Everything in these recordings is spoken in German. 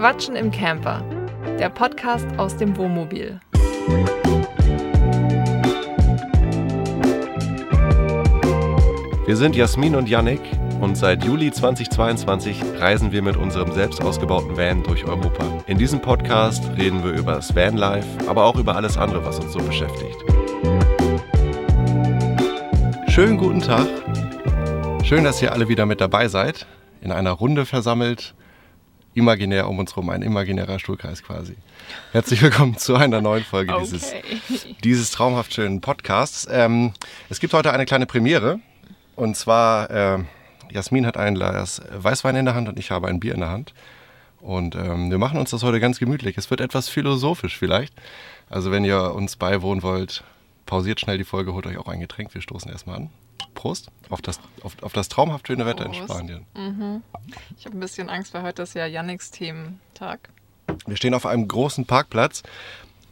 Quatschen im Camper, der Podcast aus dem Wohnmobil. Wir sind Jasmin und Yannick und seit Juli 2022 reisen wir mit unserem selbst ausgebauten Van durch Europa. In diesem Podcast reden wir über das Vanlife, aber auch über alles andere, was uns so beschäftigt. Schönen guten Tag. Schön, dass ihr alle wieder mit dabei seid. In einer Runde versammelt. Imaginär um uns herum, ein imaginärer Stuhlkreis quasi. Herzlich willkommen zu einer neuen Folge Okay. dieses, dieses traumhaft schönen Podcasts. Ähm, es gibt heute eine kleine Premiere. Und zwar, äh, Jasmin hat ein Glas Weißwein in der Hand und ich habe ein Bier in der Hand. Und ähm, wir machen uns das heute ganz gemütlich. Es wird etwas philosophisch vielleicht. Also wenn ihr uns beiwohnen wollt, pausiert schnell die Folge, holt euch auch ein Getränk. Wir stoßen erstmal an. Prost auf das, auf, auf das traumhaft schöne Wetter in Prost. Spanien. Ich habe ein bisschen Angst, weil heute ist ja Yannicks Thementag. Wir stehen auf einem großen Parkplatz.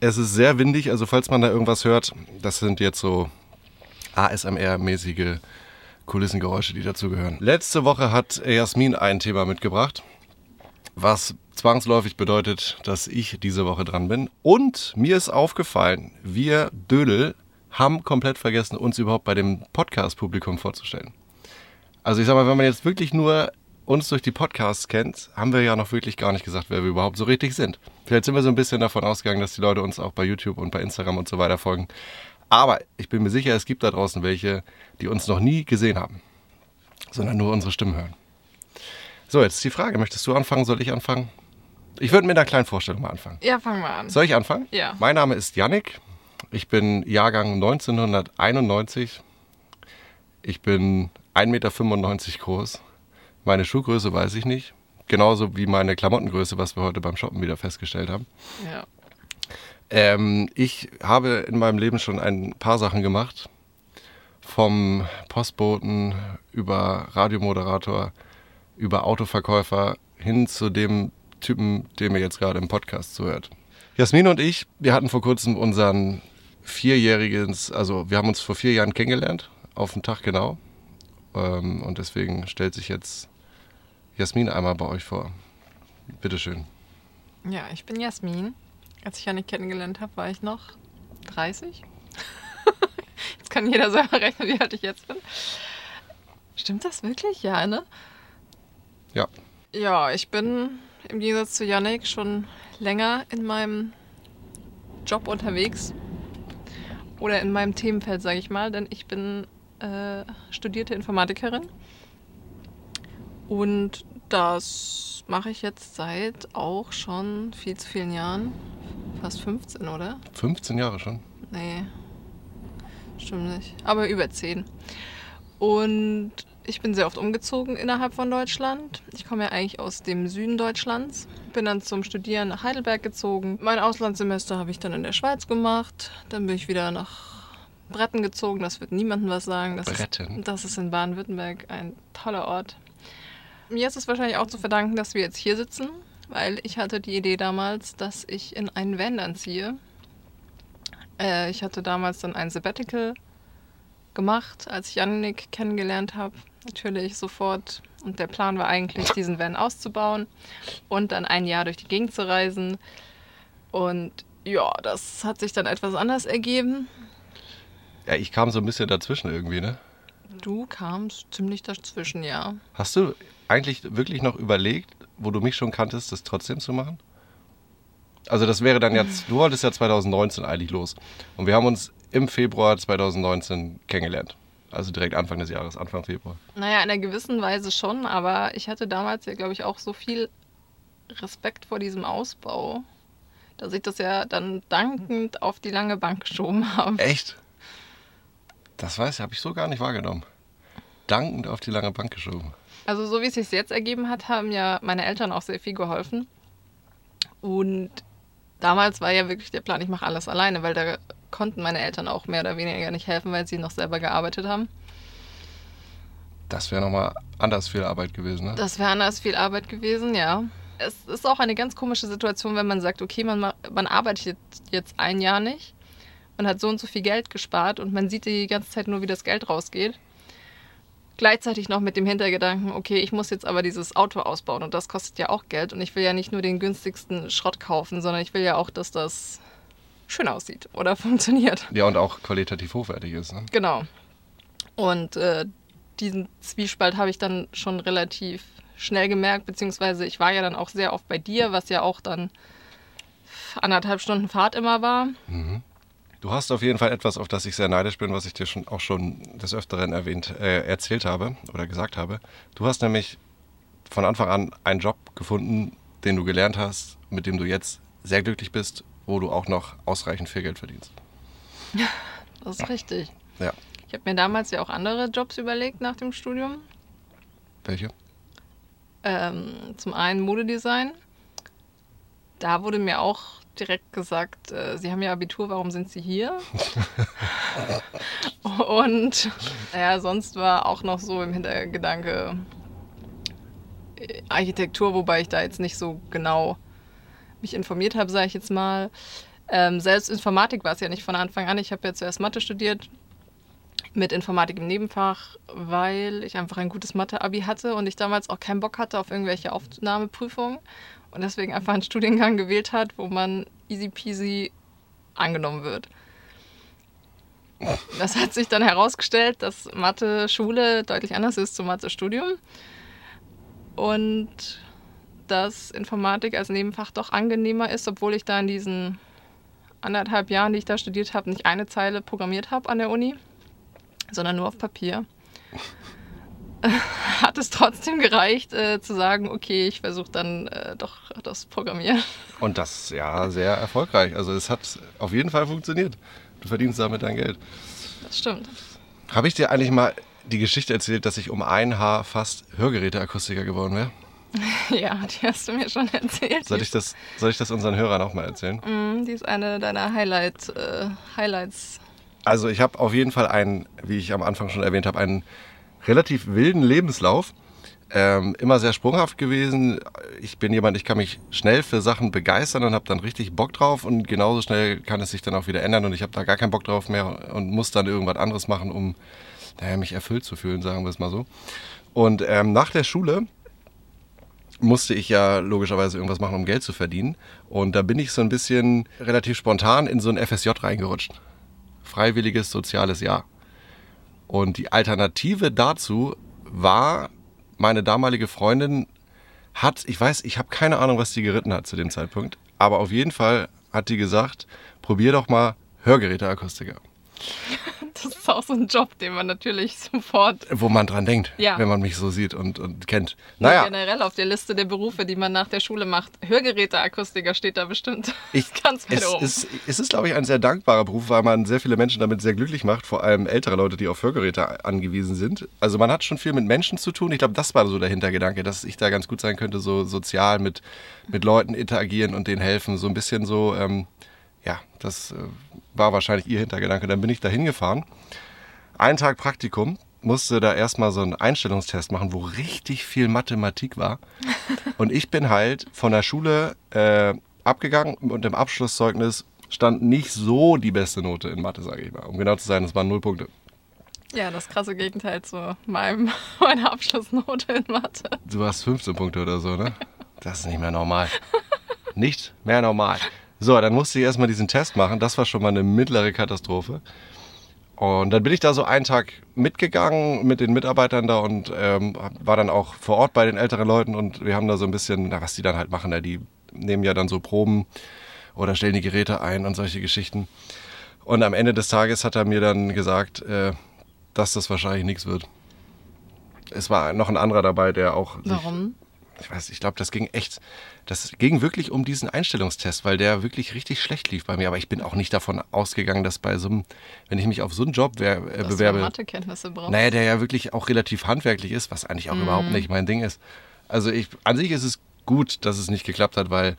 Es ist sehr windig, also falls man da irgendwas hört, das sind jetzt so ASMR-mäßige Kulissengeräusche, die dazugehören. Letzte Woche hat Jasmin ein Thema mitgebracht, was zwangsläufig bedeutet, dass ich diese Woche dran bin. Und mir ist aufgefallen, wir Dödel haben komplett vergessen, uns überhaupt bei dem Podcast-Publikum vorzustellen. Also ich sag mal, wenn man jetzt wirklich nur uns durch die Podcasts kennt, haben wir ja noch wirklich gar nicht gesagt, wer wir überhaupt so richtig sind. Vielleicht sind wir so ein bisschen davon ausgegangen, dass die Leute uns auch bei YouTube und bei Instagram und so weiter folgen. Aber ich bin mir sicher, es gibt da draußen welche, die uns noch nie gesehen haben, sondern nur unsere Stimmen hören. So, jetzt die Frage, möchtest du anfangen, soll ich anfangen? Ich würde mit einer kleinen Vorstellung mal anfangen. Ja, fangen wir an. Soll ich anfangen? Ja. Mein Name ist Yannick. Ich bin Jahrgang 1991. Ich bin 1,95 Meter groß. Meine Schuhgröße weiß ich nicht. Genauso wie meine Klamottengröße, was wir heute beim Shoppen wieder festgestellt haben. Ja. Ähm, ich habe in meinem Leben schon ein paar Sachen gemacht. Vom Postboten über Radiomoderator, über Autoverkäufer hin zu dem Typen, dem ihr jetzt gerade im Podcast zuhört. Jasmin und ich, wir hatten vor kurzem unseren vierjähriges, also wir haben uns vor vier Jahren kennengelernt, auf den Tag genau. Ähm, und deswegen stellt sich jetzt Jasmin einmal bei euch vor. Bitteschön. Ja, ich bin Jasmin. Als ich Yannick kennengelernt habe, war ich noch 30. jetzt kann jeder selber rechnen, wie alt ich jetzt bin. Stimmt das wirklich? Ja, ne? Ja. Ja, ich bin im Gegensatz zu Yannick schon länger in meinem Job unterwegs. Oder in meinem Themenfeld, sage ich mal, denn ich bin äh, studierte Informatikerin. Und das mache ich jetzt seit auch schon viel zu vielen Jahren. Fast 15, oder? 15 Jahre schon. Nee, stimmt nicht. Aber über 10. Und ich bin sehr oft umgezogen innerhalb von Deutschland. Ich komme ja eigentlich aus dem Süden Deutschlands. Bin dann zum Studieren nach Heidelberg gezogen. Mein Auslandssemester habe ich dann in der Schweiz gemacht. Dann bin ich wieder nach Bretten gezogen. Das wird niemandem was sagen. Das Bretten? Ist, das ist in Baden-Württemberg ein toller Ort. Mir ist es wahrscheinlich auch zu verdanken, dass wir jetzt hier sitzen, weil ich hatte die Idee damals, dass ich in einen Van dann ziehe. Äh, ich hatte damals dann ein Sabbatical gemacht, als ich Yannick kennengelernt habe. Natürlich sofort. Und der Plan war eigentlich, diesen Van auszubauen und dann ein Jahr durch die Gegend zu reisen. Und ja, das hat sich dann etwas anders ergeben. Ja, ich kam so ein bisschen dazwischen irgendwie, ne? Du kamst ziemlich dazwischen, ja. Hast du eigentlich wirklich noch überlegt, wo du mich schon kanntest, das trotzdem zu machen? Also das wäre dann jetzt, du wolltest ja 2019 eigentlich los. Und wir haben uns im Februar 2019 kennengelernt. Also direkt Anfang des Jahres, Anfang Februar. Naja, in einer gewissen Weise schon, aber ich hatte damals ja, glaube ich, auch so viel Respekt vor diesem Ausbau, dass ich das ja dann dankend auf die lange Bank geschoben habe. Echt? Das weiß ich, habe ich so gar nicht wahrgenommen. Dankend auf die lange Bank geschoben. Also so wie es sich jetzt ergeben hat, haben ja meine Eltern auch sehr viel geholfen. Und damals war ja wirklich der Plan, ich mache alles alleine, weil da konnten meine Eltern auch mehr oder weniger nicht helfen, weil sie noch selber gearbeitet haben. Das wäre nochmal anders viel Arbeit gewesen, ne? Das wäre anders viel Arbeit gewesen, ja. Es ist auch eine ganz komische Situation, wenn man sagt, okay, man, ma- man arbeitet jetzt ein Jahr nicht und hat so und so viel Geld gespart und man sieht die ganze Zeit nur, wie das Geld rausgeht. Gleichzeitig noch mit dem Hintergedanken, okay, ich muss jetzt aber dieses Auto ausbauen und das kostet ja auch Geld und ich will ja nicht nur den günstigsten Schrott kaufen, sondern ich will ja auch, dass das schön aussieht oder funktioniert. Ja, und auch qualitativ hochwertig ist. Ne? Genau. Und äh, diesen Zwiespalt habe ich dann schon relativ schnell gemerkt, beziehungsweise ich war ja dann auch sehr oft bei dir, was ja auch dann anderthalb Stunden Fahrt immer war. Mhm. Du hast auf jeden Fall etwas, auf das ich sehr neidisch bin, was ich dir schon auch schon des Öfteren erwähnt, äh, erzählt habe oder gesagt habe. Du hast nämlich von Anfang an einen Job gefunden, den du gelernt hast, mit dem du jetzt sehr glücklich bist, wo du auch noch ausreichend viel Geld verdienst. Das ist richtig. Ja. Ich habe mir damals ja auch andere Jobs überlegt nach dem Studium. Welche? Ähm, zum einen Modedesign. Da wurde mir auch direkt gesagt, äh, Sie haben ja Abitur, warum sind Sie hier? Und ja, sonst war auch noch so im Hintergedanke äh, Architektur, wobei ich da jetzt nicht so genau mich informiert habe, sage ich jetzt mal. Ähm, selbst Informatik war es ja nicht von Anfang an. Ich habe ja zuerst Mathe studiert mit Informatik im Nebenfach, weil ich einfach ein gutes Mathe-Abi hatte und ich damals auch keinen Bock hatte auf irgendwelche Aufnahmeprüfungen und deswegen einfach einen Studiengang gewählt hat, wo man easy peasy angenommen wird. Das hat sich dann herausgestellt, dass Mathe-Schule deutlich anders ist zum Mathe-Studium und dass Informatik als Nebenfach doch angenehmer ist, obwohl ich da in diesen anderthalb Jahren, die ich da studiert habe, nicht eine Zeile programmiert habe an der Uni, sondern nur auf Papier. Hat es trotzdem gereicht, äh, zu sagen, okay, ich versuche dann äh, doch das Programmieren. Und das ja sehr erfolgreich. Also es hat auf jeden Fall funktioniert. Du verdienst damit dein Geld. Das stimmt. Habe ich dir eigentlich mal die Geschichte erzählt, dass ich um ein Haar fast Hörgeräteakustiker geworden wäre? Ja, die hast du mir schon erzählt. Soll ich das, soll ich das unseren Hörern auch mal erzählen? Mm, die ist eine deiner Highlight, äh, Highlights. Also ich habe auf jeden Fall einen, wie ich am Anfang schon erwähnt habe, einen relativ wilden Lebenslauf. Ähm, immer sehr sprunghaft gewesen. Ich bin jemand, ich kann mich schnell für Sachen begeistern und habe dann richtig Bock drauf und genauso schnell kann es sich dann auch wieder ändern und ich habe da gar keinen Bock drauf mehr und muss dann irgendwas anderes machen, um naja, mich erfüllt zu fühlen, sagen wir es mal so. Und ähm, nach der Schule musste ich ja logischerweise irgendwas machen, um Geld zu verdienen. Und da bin ich so ein bisschen relativ spontan in so ein FSJ reingerutscht. Freiwilliges soziales Jahr. Und die Alternative dazu war, meine damalige Freundin hat, ich weiß, ich habe keine Ahnung, was sie geritten hat zu dem Zeitpunkt, aber auf jeden Fall hat die gesagt, probier doch mal Hörgeräteakustiker. Das ist auch so ein Job, den man natürlich sofort. Wo man dran denkt, Ja. wenn man mich so sieht und, und kennt. Naja. Naja, Generell auf der Liste der Berufe, die man nach der Schule macht. Hörgeräteakustiker steht da bestimmt ich, ganz weit es, oben. ist, es ist, glaube ich, ein sehr dankbarer Beruf, weil man sehr viele Menschen damit sehr glücklich macht, vor allem ältere Leute, die auf Hörgeräte angewiesen sind. Also man hat schon viel mit Menschen zu tun. Ich glaube, das war so der Hintergedanke, dass ich da ganz gut sein könnte, so sozial mit, mit Leuten interagieren und denen helfen. So ein bisschen so, ähm, ja, das äh, war wahrscheinlich ihr Hintergedanke. Dann bin ich da hingefahren. Einen Tag Praktikum, musste da erstmal so einen Einstellungstest machen, wo richtig viel Mathematik war. Und ich bin halt von der Schule äh, abgegangen und im Abschlusszeugnis stand nicht so die beste Note in Mathe, sage ich mal. Um genau zu sein, das waren null Punkte. ja, das krasse Gegenteil zu meinem, meiner Abschlussnote in Mathe. Du hast 15 Punkte oder so, ne? Das ist nicht mehr normal. Nicht mehr normal. So, dann musste ich erstmal diesen Test machen. Das war schon mal eine mittlere Katastrophe. Und dann bin ich da so einen Tag mitgegangen mit den Mitarbeitern da und ähm, war dann auch vor Ort bei den älteren Leuten und wir haben da so ein bisschen, na, was die dann halt machen, na, die nehmen ja dann so Proben oder stellen die Geräte ein und solche Geschichten. Und am Ende des Tages hat er mir dann gesagt, äh, dass das wahrscheinlich nichts wird. Es war noch ein anderer dabei, der auch sich Warum? Ich weiß, ich glaube, das ging echt, das ging wirklich um diesen Einstellungstest, weil der wirklich richtig schlecht lief bei mir. Aber ich bin auch nicht davon ausgegangen, dass bei so einem, wenn ich mich auf so einen Job wer, äh, Dass bewerbe, Mathekenntnisse brauchst. naja, der ja wirklich auch relativ handwerklich ist, was eigentlich auch überhaupt nicht mein Ding ist. Also ich, an sich ist es gut, dass es nicht geklappt hat, weil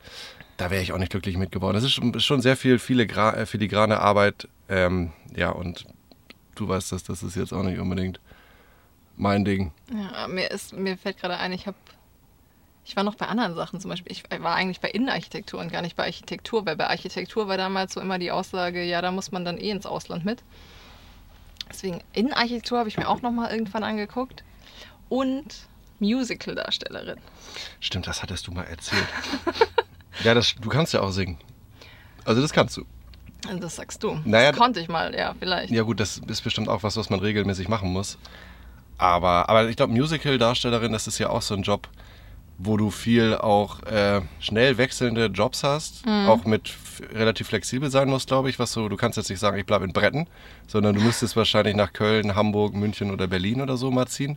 da wäre ich auch nicht glücklich mit geworden. Das ist schon, schon sehr viel, viele Gra äh, filigrane Arbeit. Ähm, ja, und du weißt das, das ist jetzt auch nicht unbedingt mein Ding. Ja, mir, ist, mir fällt gerade ein, ich habe. Ich war noch bei anderen Sachen, zum Beispiel, ich war eigentlich bei Innenarchitektur und gar nicht bei Architektur, weil bei Architektur war damals so immer die Aussage, ja, da muss man dann eh ins Ausland mit. Deswegen, Innenarchitektur habe ich mir auch nochmal irgendwann angeguckt. und Musical-Darstellerin. Stimmt, das hattest du mal erzählt. ja, das, du kannst ja auch singen. Also das kannst du. Das sagst du. Naja, das konnte ich mal, ja, vielleicht. Ja gut, das ist bestimmt auch was, was man regelmäßig machen muss. Aber, aber ich glaube, Musical-Darstellerin, das ist ja auch so ein Job, wo du viel auch äh, schnell wechselnde Jobs hast, auch mit relativ flexibel sein musst, glaube ich. Was so, du kannst jetzt nicht sagen, ich bleibe in Bretten, sondern du müsstest wahrscheinlich nach Köln, Hamburg, München oder Berlin oder so mal ziehen.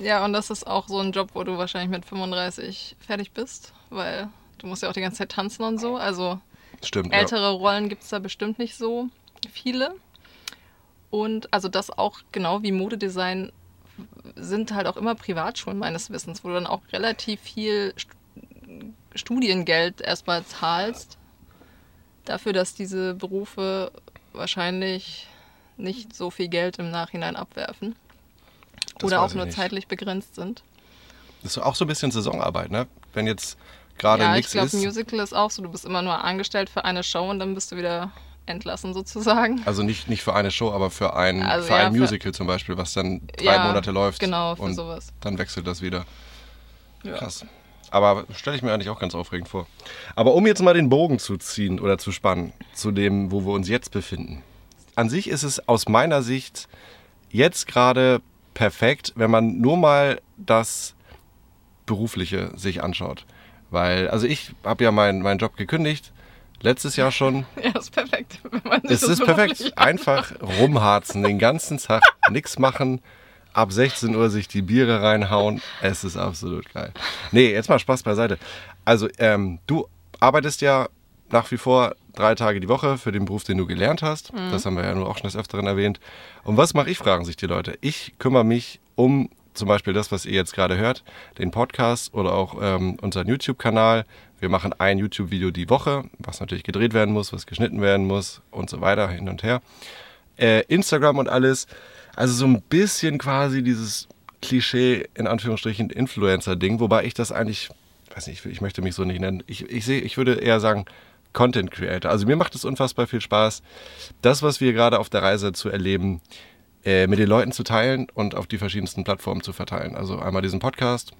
Ja, und das ist auch so ein Job, wo du wahrscheinlich mit 35 fertig bist, weil du musst ja auch die ganze Zeit tanzen und so. Also Stimmt. Ja. ältere Rollen gibt es da bestimmt nicht so viele. Und also das auch genau wie Modedesign sind halt auch immer Privatschulen meines Wissens, wo du dann auch relativ viel St Studiengeld erstmal zahlst, dafür, dass diese Berufe wahrscheinlich nicht so viel Geld im Nachhinein abwerfen. Das oder auch ich nur nicht. zeitlich begrenzt sind. Das ist auch so ein bisschen Saisonarbeit, ne? Wenn jetzt gerade ja, ich nichts glaube, ist. Musical ist auch so. Du bist immer nur angestellt für eine Show und dann bist du wieder entlassen sozusagen. Also nicht, nicht für eine Show, aber für ein, Also für ja, ein für- Musical zum Beispiel, was dann drei Ja, Monate läuft. genau, für und sowas. Dann wechselt das wieder. Ja. Krass. Aber stelle ich mir eigentlich auch ganz aufregend vor. Aber um jetzt mal den Bogen zu ziehen oder zu spannen, zu dem, wo wir uns jetzt befinden. An sich ist es aus meiner Sicht jetzt gerade perfekt, wenn man nur mal das Berufliche sich anschaut. Weil, also ich habe ja meinen meinen Job gekündigt, letztes Jahr schon. Ja, ist perfekt. Es ist perfekt. Einfach rumharzen, den ganzen Tag, nichts machen, ab 16 Uhr sich die Biere reinhauen. Es ist absolut geil. Nee, jetzt mal Spaß beiseite. Also, ähm, du arbeitest ja nach wie vor drei Tage die Woche für den Beruf, den du gelernt hast. Das haben wir ja nur auch schon des Öfteren erwähnt. Und was mache ich, fragen sich die Leute. Ich kümmere mich um zum Beispiel das, was ihr jetzt gerade hört, den Podcast oder auch ähm, unseren YouTube-Kanal. Wir machen ein YouTube-Video die Woche, was natürlich gedreht werden muss, was geschnitten werden muss und so weiter, hin und her. Äh, Instagram und alles. Also so ein bisschen quasi dieses Klischee, in Anführungsstrichen, Influencer-Ding, wobei ich das eigentlich, weiß nicht, ich möchte mich so nicht nennen. Ich, ich, sehe, ich würde eher sagen, Content Creator. Also mir macht es unfassbar viel Spaß, das, was wir gerade auf der Reise zu erleben, äh, mit den Leuten zu teilen und auf die verschiedensten Plattformen zu verteilen. Also einmal diesen Podcast,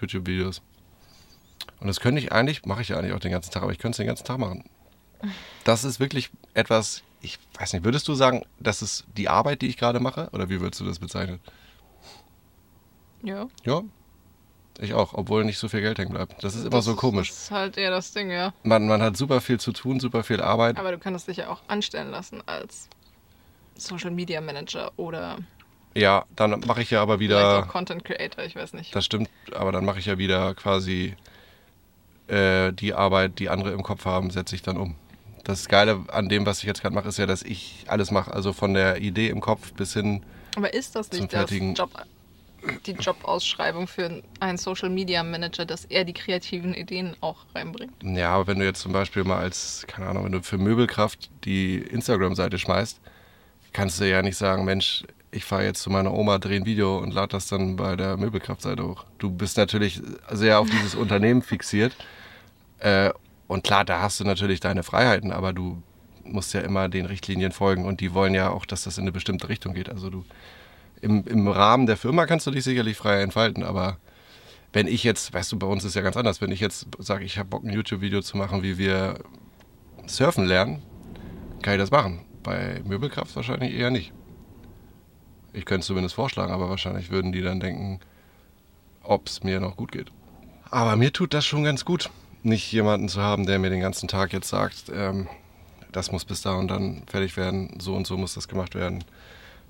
YouTube-Videos. Und das könnte ich eigentlich, mache ich ja eigentlich auch den ganzen Tag, aber ich könnte es den ganzen Tag machen. Das ist wirklich etwas, ich weiß nicht, würdest du sagen, das ist die Arbeit, die ich gerade mache? Oder wie würdest du das bezeichnen? Ja. Ja, ich auch, obwohl nicht so viel Geld hängen bleibt. Das ist immer Das so komisch. Das ist halt eher das Ding, ja. Man, man hat super viel zu tun, super viel Arbeit. Aber du kannst dich ja auch anstellen lassen als Social Media Manager oder Ja, dann mache ich ja aber wieder. Content Creator, ich weiß nicht. Das stimmt, aber dann mache ich ja wieder quasi äh, die Arbeit, die andere im Kopf haben, setze ich dann um. Das Geile an dem, was ich jetzt gerade mache, ist ja, dass ich alles mache. Also von der Idee im Kopf bis hin. Aber ist das nicht das Job, die Jobausschreibung für einen Social Media Manager, dass er die kreativen Ideen auch reinbringt? Ja, aber wenn du jetzt zum Beispiel mal als, keine Ahnung, wenn du für Möbelkraft die Instagram-Seite schmeißt, kannst du ja nicht sagen, Mensch, ich fahre jetzt zu meiner Oma, drehe ein Video und lade das dann bei der Möbelkraftseite hoch. Du bist natürlich sehr auf dieses Unternehmen fixiert. Äh, und klar, da hast du natürlich deine Freiheiten, aber du musst ja immer den Richtlinien folgen und die wollen ja auch, dass das in eine bestimmte Richtung geht. Also du im, im Rahmen der Firma kannst du dich sicherlich frei entfalten, aber wenn ich jetzt, weißt du, bei uns ist ja ganz anders, wenn ich jetzt sage, ich habe Bock, ein YouTube-Video zu machen, wie wir surfen lernen, kann ich das machen. Bei Möbelkraft wahrscheinlich eher nicht. Ich könnte es zumindest vorschlagen, aber wahrscheinlich würden die dann denken, ob es mir noch gut geht. Aber mir tut das schon ganz gut, nicht jemanden zu haben, der mir den ganzen Tag jetzt sagt, ähm, das muss bis da und dann fertig werden, so und so muss das gemacht werden.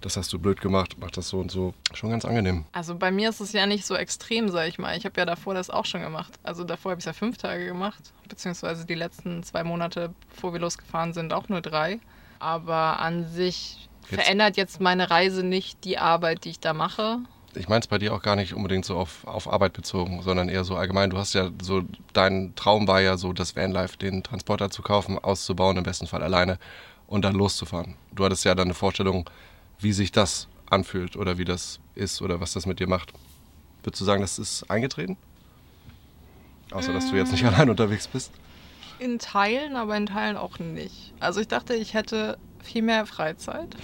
Das hast du blöd gemacht, mach das so und so. Schon ganz angenehm. Also bei mir ist es ja nicht so extrem, sag ich mal. Ich habe ja davor das auch schon gemacht. Also davor habe ich es ja fünf Tage gemacht, beziehungsweise die letzten zwei Monate, bevor wir losgefahren sind, auch nur drei. Aber an sich Jetzt- verändert jetzt meine Reise nicht die Arbeit, die ich da mache. Ich meine es bei dir auch gar nicht unbedingt so auf, auf Arbeit bezogen, sondern eher so allgemein. Du hast ja so, dein Traum war ja so, das Vanlife, den Transporter zu kaufen, auszubauen, im besten Fall alleine und dann loszufahren. Du hattest ja dann eine Vorstellung, wie sich das anfühlt oder wie das ist oder was das mit dir macht. Würdest du sagen, das ist eingetreten? Außer, dass du jetzt nicht allein unterwegs bist. In Teilen, aber in Teilen auch nicht. Also ich dachte, ich hätte viel mehr Freizeit.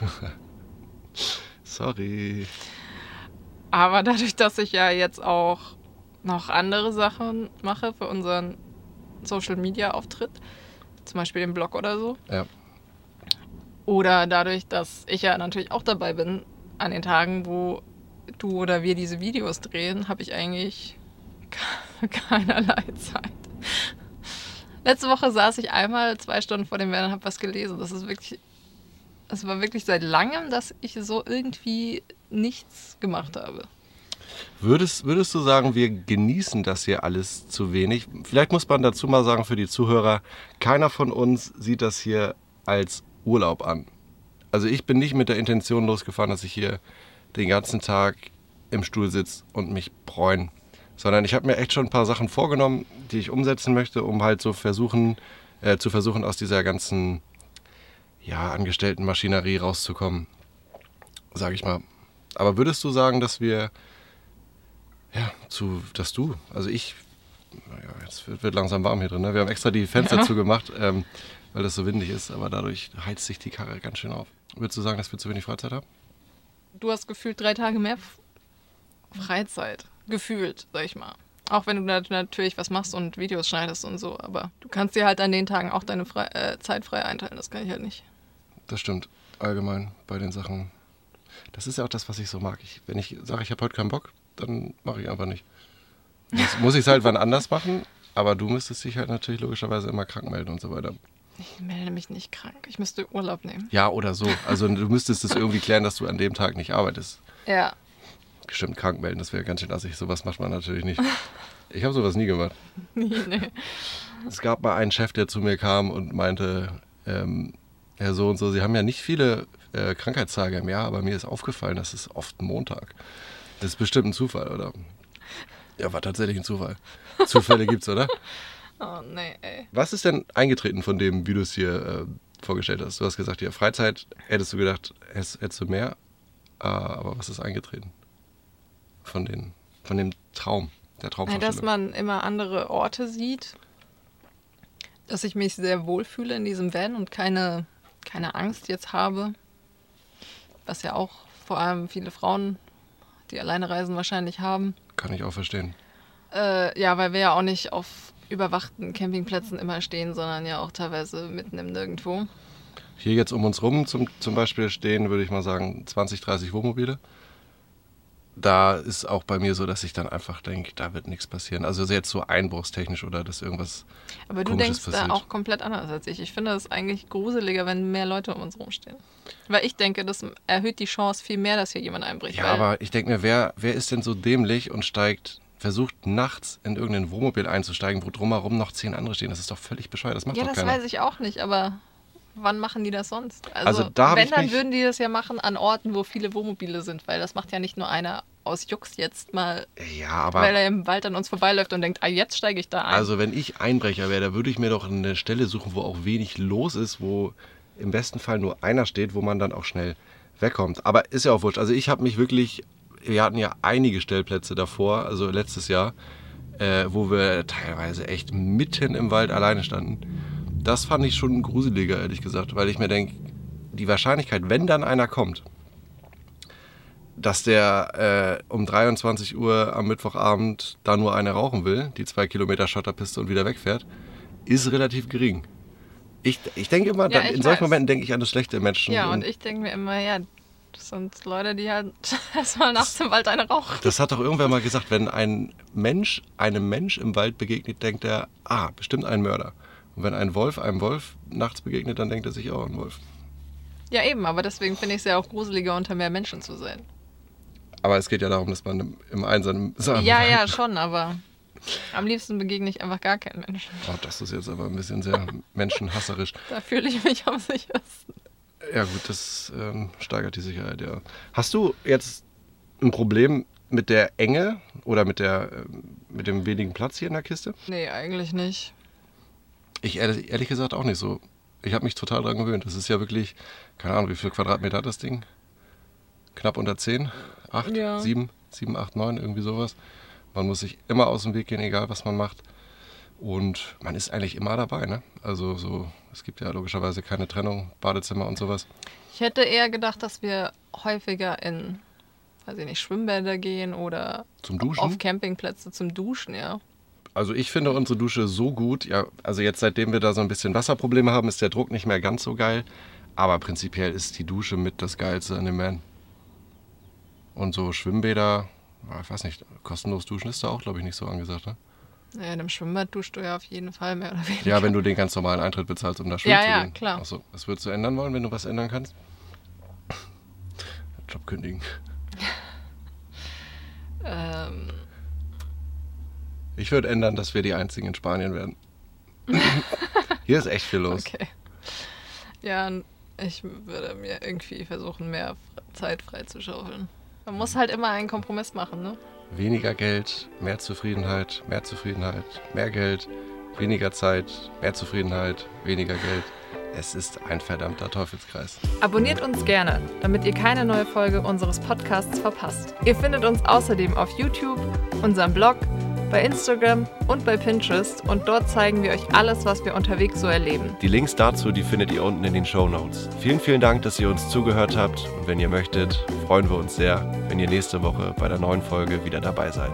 Sorry. Aber dadurch, dass ich ja jetzt auch noch andere Sachen mache für unseren Social Media Auftritt, zum Beispiel den Blog oder so. Ja. Oder dadurch, dass ich ja natürlich auch dabei bin, an den Tagen, wo du oder wir diese Videos drehen, habe ich eigentlich keinerlei Zeit. Letzte Woche saß ich einmal zwei Stunden vor dem Werden und habe was gelesen. Das ist wirklich, es war wirklich seit langem, dass ich so irgendwie nichts gemacht habe. Würdest, würdest du sagen, wir genießen das hier alles zu wenig? Vielleicht muss man dazu mal sagen für die Zuhörer, keiner von uns sieht das hier als Urlaub an. Also ich bin nicht mit der Intention losgefahren, dass ich hier den ganzen Tag im Stuhl sitze und mich bräun sondern ich habe mir echt schon ein paar Sachen vorgenommen, die ich umsetzen möchte, um halt so versuchen, äh, zu versuchen, aus dieser ganzen ja, angestellten Maschinerie rauszukommen, sage ich mal. Aber würdest du sagen, dass wir, ja, zu, dass du, also ich, ja, jetzt wird, wird, langsam warm hier drin, ne? wir haben extra die Fenster ja. zugemacht, ähm, weil das so windig ist, aber dadurch heizt sich die Karre ganz schön auf. Würdest du sagen, dass wir zu wenig Freizeit haben? Du hast gefühlt drei Tage mehr Freizeit gefühlt, sag ich mal. Auch wenn du natürlich was machst und Videos schneidest und so, aber du kannst dir halt an den Tagen auch deine frei, äh, Zeit frei einteilen, das kann ich halt nicht. Das stimmt, allgemein bei den Sachen. Das ist ja auch das, was ich so mag. Ich, wenn ich sage, ich habe heute keinen Bock, dann mache ich einfach nicht. Muss, muss ich es halt wann anders machen, aber du müsstest dich halt natürlich logischerweise immer krank melden und so weiter. Ich melde mich nicht krank. Ich müsste Urlaub nehmen. Ja, oder so. Also du müsstest es irgendwie klären, dass du an dem Tag nicht arbeitest. Ja bestimmt krank melden, das wäre ganz schön assig. Sowas macht man natürlich nicht. Ich habe sowas nie gemacht. nee, nee. Es gab mal einen Chef, der zu mir kam und meinte, ähm, Herr so und so, Sie haben ja nicht viele äh, Krankheitstage im Jahr, aber mir ist aufgefallen, das ist oft Montag. Das ist bestimmt ein Zufall, oder? Ja, war tatsächlich ein Zufall. Zufälle gibt's, oder? Oh, nee, ey. Was ist denn eingetreten von dem, wie du es hier äh, vorgestellt hast? Du hast gesagt, ja, Freizeit hättest du gedacht, hättest du mehr, äh, aber was ist eingetreten? Von, den, von dem Traum, der Traumvorstellung. dass man immer andere Orte sieht, dass ich mich sehr wohlfühle in diesem Van und keine, keine Angst jetzt habe, was ja auch vor allem viele Frauen, die alleine reisen, wahrscheinlich haben. Kann ich auch verstehen. Äh, ja, weil wir ja auch nicht auf überwachten Campingplätzen immer stehen, sondern ja auch teilweise mitten im Nirgendwo. Hier jetzt um uns rum zum, zum Beispiel stehen, würde ich mal sagen, 20, 30 Wohnmobile da ist auch bei mir so, dass ich dann einfach denke, da wird nichts passieren. Also jetzt so einbruchstechnisch oder dass irgendwas. Aber du denkst passiert. da auch komplett anders als ich. Ich finde es eigentlich gruseliger, wenn mehr Leute um uns rumstehen. Weil ich denke, das erhöht die Chance viel mehr, dass hier jemand einbricht. Ja, aber ich denke mir, wer, wer ist denn so dämlich und steigt, versucht nachts in irgendein Wohnmobil einzusteigen, wo drumherum noch zehn andere stehen? Das ist doch völlig bescheuert. Das macht ja, doch keiner. Ja, das weiß ich auch nicht, aber wann machen die das sonst? Also, also da wenn, dann würden die das ja machen an Orten, wo viele Wohnmobile sind, weil das macht ja nicht nur einer aus Jux jetzt mal, ja, aber, weil er im Wald an uns vorbeiläuft und denkt, ah, jetzt steige ich da ein. Also wenn ich Einbrecher wäre, da würde ich mir doch eine Stelle suchen, wo auch wenig los ist, wo im besten Fall nur einer steht, wo man dann auch schnell wegkommt. Aber ist ja auch wurscht. Also ich habe mich wirklich, wir hatten ja einige Stellplätze davor, also letztes Jahr, äh, wo wir teilweise echt mitten im Wald alleine standen. Das fand ich schon gruseliger, ehrlich gesagt, weil ich mir denke, die Wahrscheinlichkeit, wenn dann einer kommt, dass der äh, um 23 Uhr am Mittwochabend da nur eine rauchen will, die zwei Kilometer Schotterpiste und wieder wegfährt, ist relativ gering. Ich, ich denke immer, ja, ich in solchen weiß. Momenten denke ich an das schlechte Menschen. Ja, und, und ich denke mir immer, ja, das sind Leute, die halt erstmal nachts im Wald eine rauchen. Das hat doch irgendwer mal gesagt, wenn ein Mensch einem Mensch im Wald begegnet, denkt er, ah, bestimmt ein Mörder. Und wenn ein Wolf einem Wolf nachts begegnet, dann denkt er sich auch an Wolf. Ja, eben, aber deswegen finde ich es ja auch gruseliger, unter mehr Menschen zu sein. Aber es geht ja darum, dass man im Einsamen. Ja, ja, schon, aber am liebsten begegne ich einfach gar keinen Menschen. Oh, das ist jetzt aber ein bisschen sehr menschenhasserisch. Da fühle ich mich am sichersten. Ja, gut, das ähm, steigert die Sicherheit, ja. Hast du jetzt ein Problem mit der Enge oder mit, der, äh, mit dem wenigen Platz hier in der Kiste? Nee, eigentlich nicht. Ich ehrlich, ehrlich gesagt auch nicht so. Ich habe mich total daran gewöhnt. Das ist ja wirklich, keine Ahnung, wie viel Quadratmeter hat das Ding? Knapp unter 10? 8, ja. 7, 7, 8, 9, irgendwie sowas. Man muss sich immer aus dem Weg gehen, egal was man macht. Und man ist eigentlich immer dabei, ne? Also so, es gibt ja logischerweise keine Trennung, Badezimmer und sowas. Ich hätte eher gedacht, dass wir häufiger in weiß ich nicht, Schwimmbäder gehen oder Zum Duschen? auf Campingplätze zum Duschen, ja. Also ich finde unsere Dusche so gut. Ja, also jetzt seitdem wir da so ein bisschen Wasserprobleme haben, ist der Druck nicht mehr ganz so geil. Aber prinzipiell ist die Dusche mit das Geilste an dem Man. Und so Schwimmbäder, ja, ich weiß nicht, kostenlos duschen ist da auch, glaube ich, nicht so angesagt, ne? Naja, in einem Schwimmbad duschst du ja auf jeden Fall mehr oder weniger. Ja, wenn du den ganz normalen Eintritt bezahlst, um da schwimmen Ja, zu ja, gehen. klar. Achso, was würdest du ändern wollen, wenn du was ändern kannst? Job kündigen. Ähm, Ich würde ändern, dass wir die einzigen in Spanien werden. Hier ist echt viel los. okay. Ja, ich würde mir irgendwie versuchen, mehr Zeit freizuschaufeln. Man muss halt immer einen Kompromiss machen, ne? Weniger Geld, mehr Zufriedenheit, mehr Zufriedenheit, mehr Geld, weniger Zeit, mehr Zufriedenheit, weniger Geld. Es ist ein verdammter Teufelskreis. Abonniert uns gerne, damit ihr keine neue Folge unseres Podcasts verpasst. Ihr findet uns außerdem auf YouTube, unserem Blog, bei Instagram und bei Pinterest und dort zeigen wir euch alles, was wir unterwegs so erleben. Die Links dazu, die findet ihr unten in den Show Notes. Vielen, vielen Dank, dass ihr uns zugehört habt. Und wenn ihr möchtet, freuen wir uns sehr, wenn ihr nächste Woche bei der neuen Folge wieder dabei seid.